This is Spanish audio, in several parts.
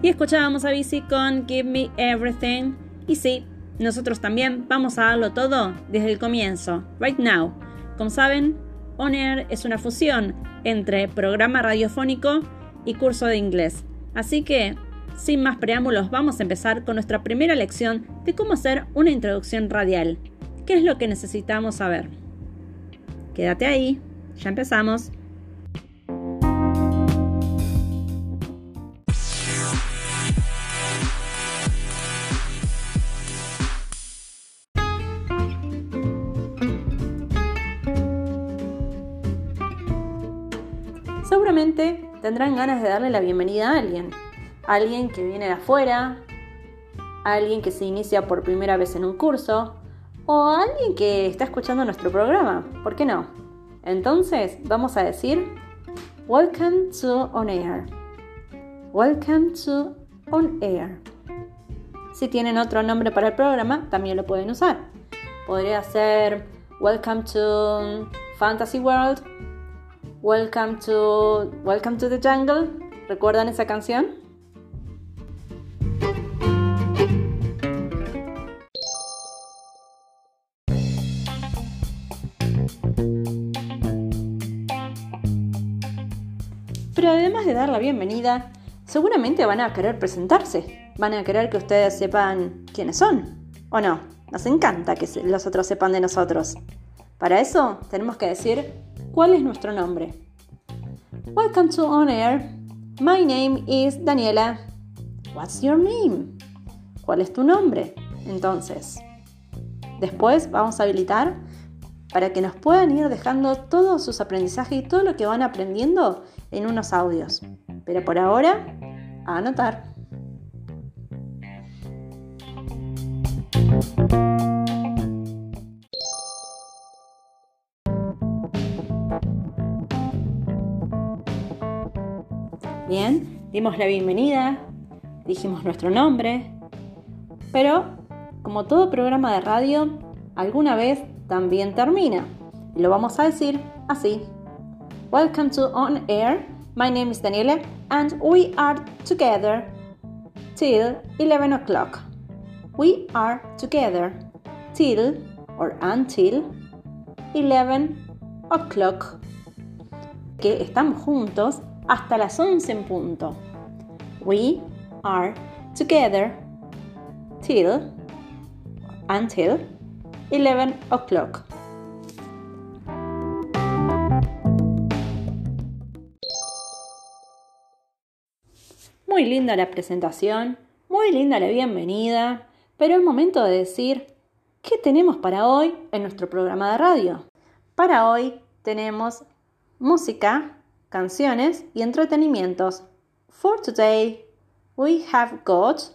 Y escuchábamos a Bici con Give Me Everything. Y sí, nosotros también vamos a darlo todo desde el comienzo, right now. Como saben, On Air es una fusión entre programa radiofónico y curso de inglés. Así que, sin más preámbulos, vamos a empezar con nuestra primera lección de cómo hacer una introducción radial. ¿Qué es lo que necesitamos saber? Quédate ahí, ya empezamos. Tendrán ganas de darle la bienvenida a alguien. Alguien que viene de afuera, alguien que se inicia por primera vez en un curso o alguien que está escuchando nuestro programa. ¿Por qué no? Entonces vamos a decir Welcome to On Air. Welcome to On Air. Si tienen otro nombre para el programa, también lo pueden usar. Podría ser Welcome to Fantasy World Welcome to Welcome to the Jungle. ¿Recuerdan esa canción? Pero además de dar la bienvenida, seguramente van a querer presentarse. Van a querer que ustedes sepan quiénes son. ¿O no? Nos encanta que los otros sepan de nosotros. Para eso tenemos que decir ¿Cuál es nuestro nombre? Welcome to On Air. My name is Daniela. What's your name? ¿Cuál es tu nombre? Entonces, después vamos a habilitar para que nos puedan ir dejando todos sus aprendizajes y todo lo que van aprendiendo en unos audios. Pero por ahora, a anotar. Bien, dimos la bienvenida, dijimos nuestro nombre, pero como todo programa de radio, alguna vez también termina. Y lo vamos a decir así. Welcome to On Air. My name is Daniela and we are together till 11 o'clock. We are together till or until 11 o'clock. Que estamos juntos hasta las 11 en punto. We are together till until 11 o'clock. Muy linda la presentación, muy linda la bienvenida, pero es momento de decir qué tenemos para hoy en nuestro programa de radio. Para hoy tenemos música canciones y entretenimientos. For today, we have got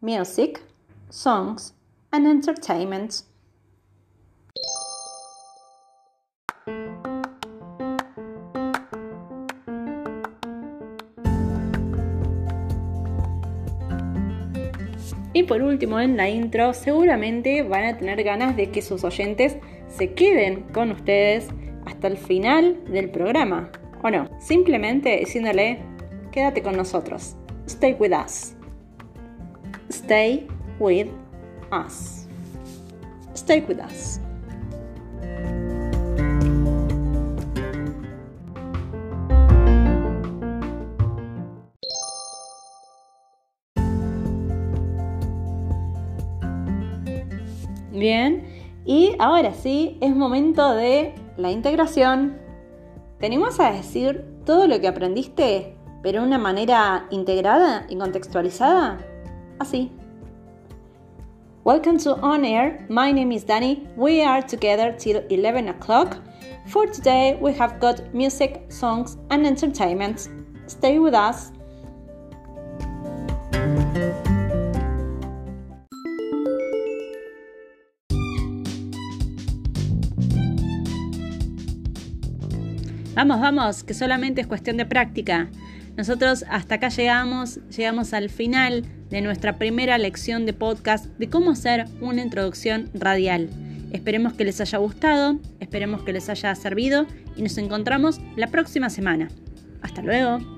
music, songs, and entertainment. Y por último, en la intro, seguramente van a tener ganas de que sus oyentes se queden con ustedes hasta el final del programa. O no, simplemente diciéndole, quédate con nosotros. Stay with us. Stay with us. Stay with us. Bien, y ahora sí, es momento de la integración. ¿Tenemos a decir todo lo que aprendiste, pero de una manera integrada y contextualizada? Así. Welcome to On Air. My name is Danny. We are together till 11 o'clock. For today, we have got music, songs, and entertainment. Stay with us. Vamos, vamos, que solamente es cuestión de práctica. Nosotros hasta acá llegamos, llegamos al final de nuestra primera lección de podcast de cómo hacer una introducción radial. Esperemos que les haya gustado, esperemos que les haya servido y nos encontramos la próxima semana. Hasta luego.